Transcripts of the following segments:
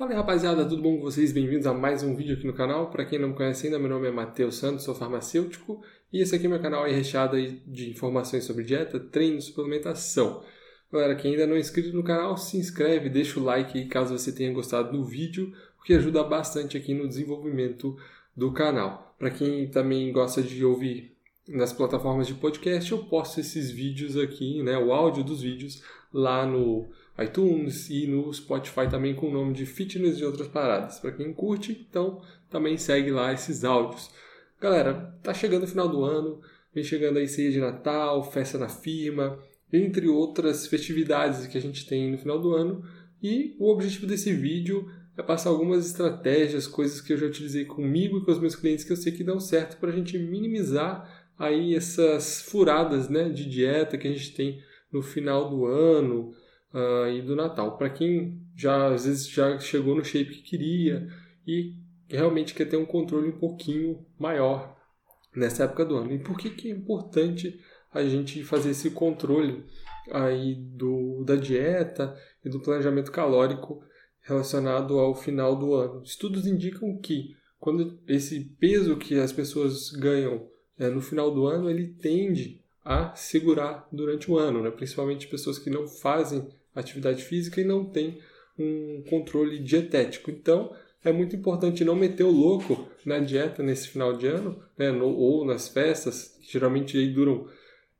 Fala aí rapaziada, tudo bom com vocês? Bem-vindos a mais um vídeo aqui no canal. Para quem não me conhece ainda, meu nome é Matheus Santos, sou farmacêutico e esse aqui é meu canal é recheado de informações sobre dieta, treino suplementação. Galera, quem ainda não é inscrito no canal, se inscreve, deixa o like caso você tenha gostado do vídeo, porque ajuda bastante aqui no desenvolvimento do canal. Para quem também gosta de ouvir nas plataformas de podcast, eu posto esses vídeos aqui, né, o áudio dos vídeos lá no iTunes e no Spotify também com o nome de Fitness e outras paradas. Para quem curte, então também segue lá esses áudios. Galera, tá chegando o final do ano, vem chegando aí ceia de Natal, festa na firma, entre outras festividades que a gente tem no final do ano. E o objetivo desse vídeo é passar algumas estratégias, coisas que eu já utilizei comigo e com os meus clientes que eu sei que dão certo para a gente minimizar aí essas furadas né, de dieta que a gente tem no final do ano, uh, e do Natal. Para quem já às vezes já chegou no shape que queria e realmente quer ter um controle um pouquinho maior nessa época do ano. E por que, que é importante a gente fazer esse controle aí do, da dieta e do planejamento calórico relacionado ao final do ano? Estudos indicam que quando esse peso que as pessoas ganham é, no final do ano, ele tende a segurar durante o ano, né? principalmente pessoas que não fazem atividade física e não tem um controle dietético. Então, é muito importante não meter o louco na dieta nesse final de ano, né, no, ou nas festas, que geralmente aí duram,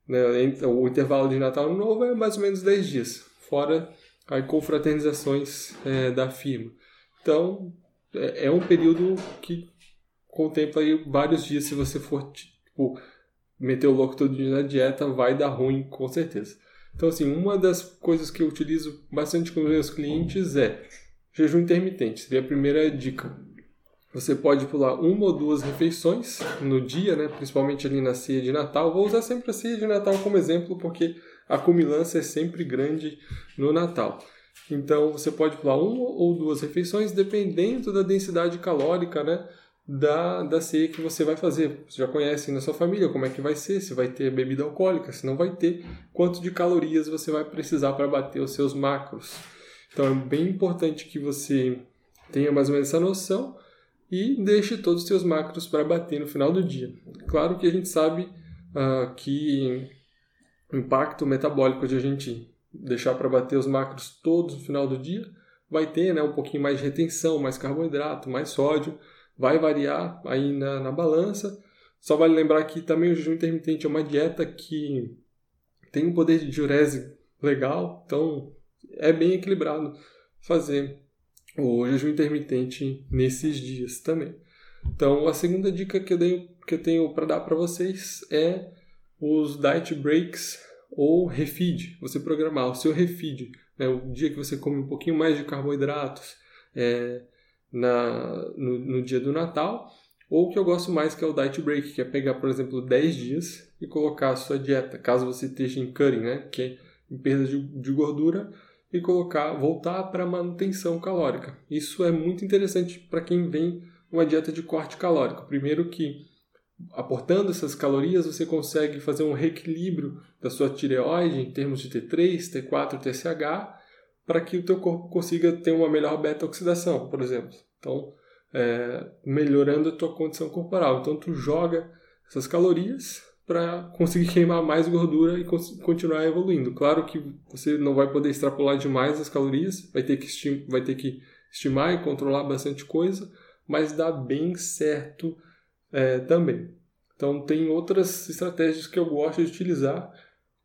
né, o intervalo de Natal Novo é mais ou menos 10 dias, fora as confraternizações é, da firma. Então, é, é, um período que contempla aí vários dias, se você for tipo, meter o louco todo dia na dieta, vai dar ruim com certeza. Então, assim, uma das coisas que eu utilizo bastante com os meus clientes é jejum intermitente. Seria a primeira dica. Você pode pular uma ou duas refeições no dia, né? principalmente ali na ceia de Natal. Vou usar sempre a ceia de Natal como exemplo, porque a cumilância é sempre grande no Natal. Então, você pode pular uma ou duas refeições, dependendo da densidade calórica, né? Da, da ceia que você vai fazer. Você já conhece na sua família como é que vai ser, se vai ter bebida alcoólica, se não vai ter, quanto de calorias você vai precisar para bater os seus macros. Então é bem importante que você tenha mais ou menos essa noção e deixe todos os seus macros para bater no final do dia. Claro que a gente sabe uh, que o impacto metabólico de a gente deixar para bater os macros todos no final do dia vai ter né, um pouquinho mais de retenção, mais carboidrato, mais sódio, vai variar aí na, na balança. Só vale lembrar que também o jejum intermitente é uma dieta que tem um poder de diurese legal, então é bem equilibrado fazer o jejum intermitente nesses dias também. Então, a segunda dica que eu, tenho, que eu tenho para dar para vocês é os diet breaks ou refeed. Você programar o seu refeed, né, o dia que você come um pouquinho mais de carboidratos, é, na, no, no dia do Natal, ou o que eu gosto mais que é o diet break, que é pegar, por exemplo, 10 dias e colocar a sua dieta, caso você esteja em cutting, né, que é em perda de, de gordura, e colocar, voltar para manutenção calórica. Isso é muito interessante para quem vem uma dieta de corte calórico. Primeiro que aportando essas calorias, você consegue fazer um reequilíbrio da sua tireoide em termos de T3, T4, TSH, para que o teu corpo consiga ter uma melhor beta-oxidação, por exemplo. Então, é, melhorando a tua condição corporal. Então, tu joga essas calorias para conseguir queimar mais gordura e continuar evoluindo. Claro que você não vai poder extrapolar demais as calorias, vai ter que, vai ter que estimar e controlar bastante coisa, mas dá bem certo é, também. Então, tem outras estratégias que eu gosto de utilizar,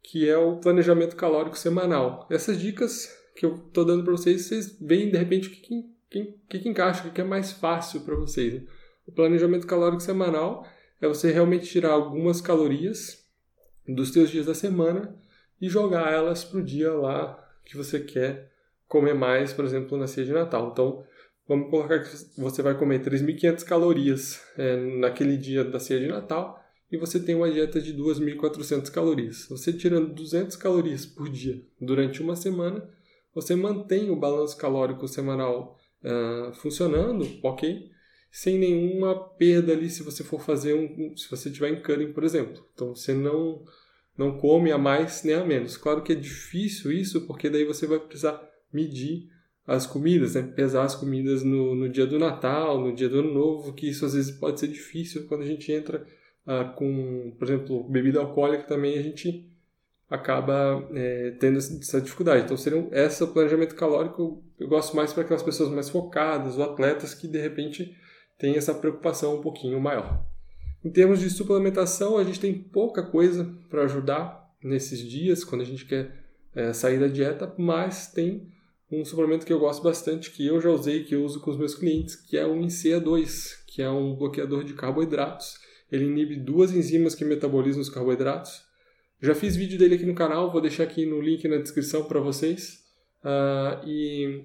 que é o planejamento calórico semanal. Essas dicas que eu estou dando para vocês, vocês veem de repente o que, que, que, que encaixa, o que é mais fácil para vocês. Né? O planejamento calórico semanal é você realmente tirar algumas calorias dos seus dias da semana e jogar elas para o dia lá que você quer comer mais, por exemplo, na ceia de Natal. Então, vamos colocar que você vai comer 3.500 calorias é, naquele dia da ceia de Natal e você tem uma dieta de 2.400 calorias. Você tirando 200 calorias por dia durante uma semana, você mantém o balanço calórico semanal uh, funcionando, ok? Sem nenhuma perda ali se você for fazer um. se você tiver em cutting, por exemplo. Então você não, não come a mais nem a menos. Claro que é difícil isso, porque daí você vai precisar medir as comidas, né? pesar as comidas no, no dia do Natal, no dia do Ano Novo, que isso às vezes pode ser difícil quando a gente entra uh, com, por exemplo, bebida alcoólica também a gente acaba é, tendo essa dificuldade. Então, seria um, esse planejamento calórico eu gosto mais para aquelas pessoas mais focadas, ou atletas que de repente têm essa preocupação um pouquinho maior. Em termos de suplementação, a gente tem pouca coisa para ajudar nesses dias, quando a gente quer é, sair da dieta, mas tem um suplemento que eu gosto bastante, que eu já usei, que eu uso com os meus clientes, que é o INCEA2, que é um bloqueador de carboidratos. Ele inibe duas enzimas que metabolizam os carboidratos. Já fiz vídeo dele aqui no canal, vou deixar aqui no link na descrição para vocês. Uh, e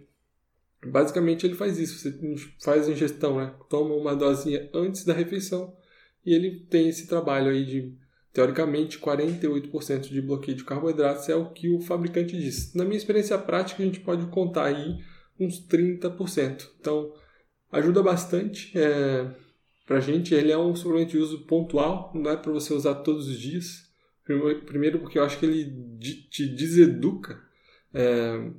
basicamente ele faz isso, você faz ingestão, né? toma uma dosinha antes da refeição e ele tem esse trabalho aí de Teoricamente, 48% de bloqueio de carboidratos é o que o fabricante diz. Na minha experiência prática, a gente pode contar aí uns 30%. Então, ajuda bastante é, para a gente. Ele é um suplemento de uso pontual, não é para você usar todos os dias. Primeiro, porque eu acho que ele te deseduca é,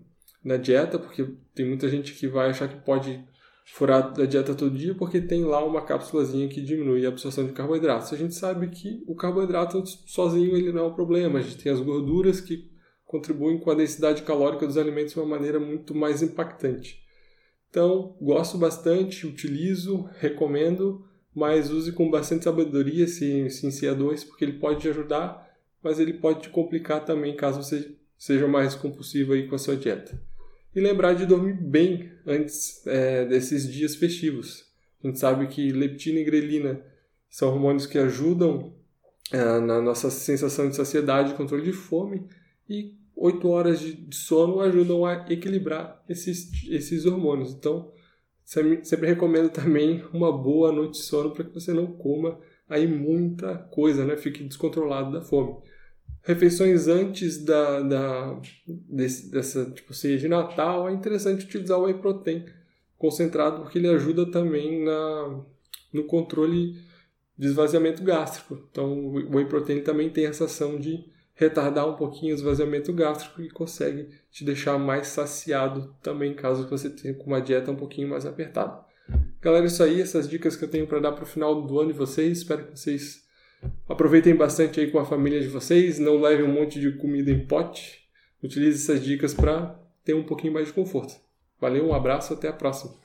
na dieta, porque tem muita gente que vai achar que pode furar da dieta todo dia porque tem lá uma cápsulazinha que diminui a absorção de carboidratos. A gente sabe que o carboidrato sozinho ele não é o problema, a gente tem as gorduras que contribuem com a densidade calórica dos alimentos de uma maneira muito mais impactante. Então, gosto bastante, utilizo, recomendo, mas use com bastante sabedoria esse, esse INCEA2, porque ele pode te ajudar, mas ele pode te complicar também caso você seja mais compulsivo aí com a sua dieta e lembrar de dormir bem antes é, desses dias festivos. A gente sabe que leptina e grelina são hormônios que ajudam é, na nossa sensação de saciedade controle de fome, e 8 horas de sono ajudam a equilibrar esses, esses hormônios. Então, sempre recomendo também uma boa noite de sono para que você não coma aí muita coisa, né? Fique descontrolado da fome refeições antes da, da desse, dessa tipo ceia de Natal, é interessante utilizar o whey protein concentrado porque ele ajuda também na, no controle de esvaziamento gástrico. Então, o whey protein também tem essa ação de retardar um pouquinho o esvaziamento gástrico e consegue te deixar mais saciado também, caso você tenha uma dieta um pouquinho mais apertada. Galera, isso aí, essas dicas que eu tenho para dar para o final do ano de vocês. Espero que vocês Aproveitem bastante aí com a família de vocês, não levem um monte de comida em pote. Utilize essas dicas para ter um pouquinho mais de conforto. Valeu, um abraço, até a próxima.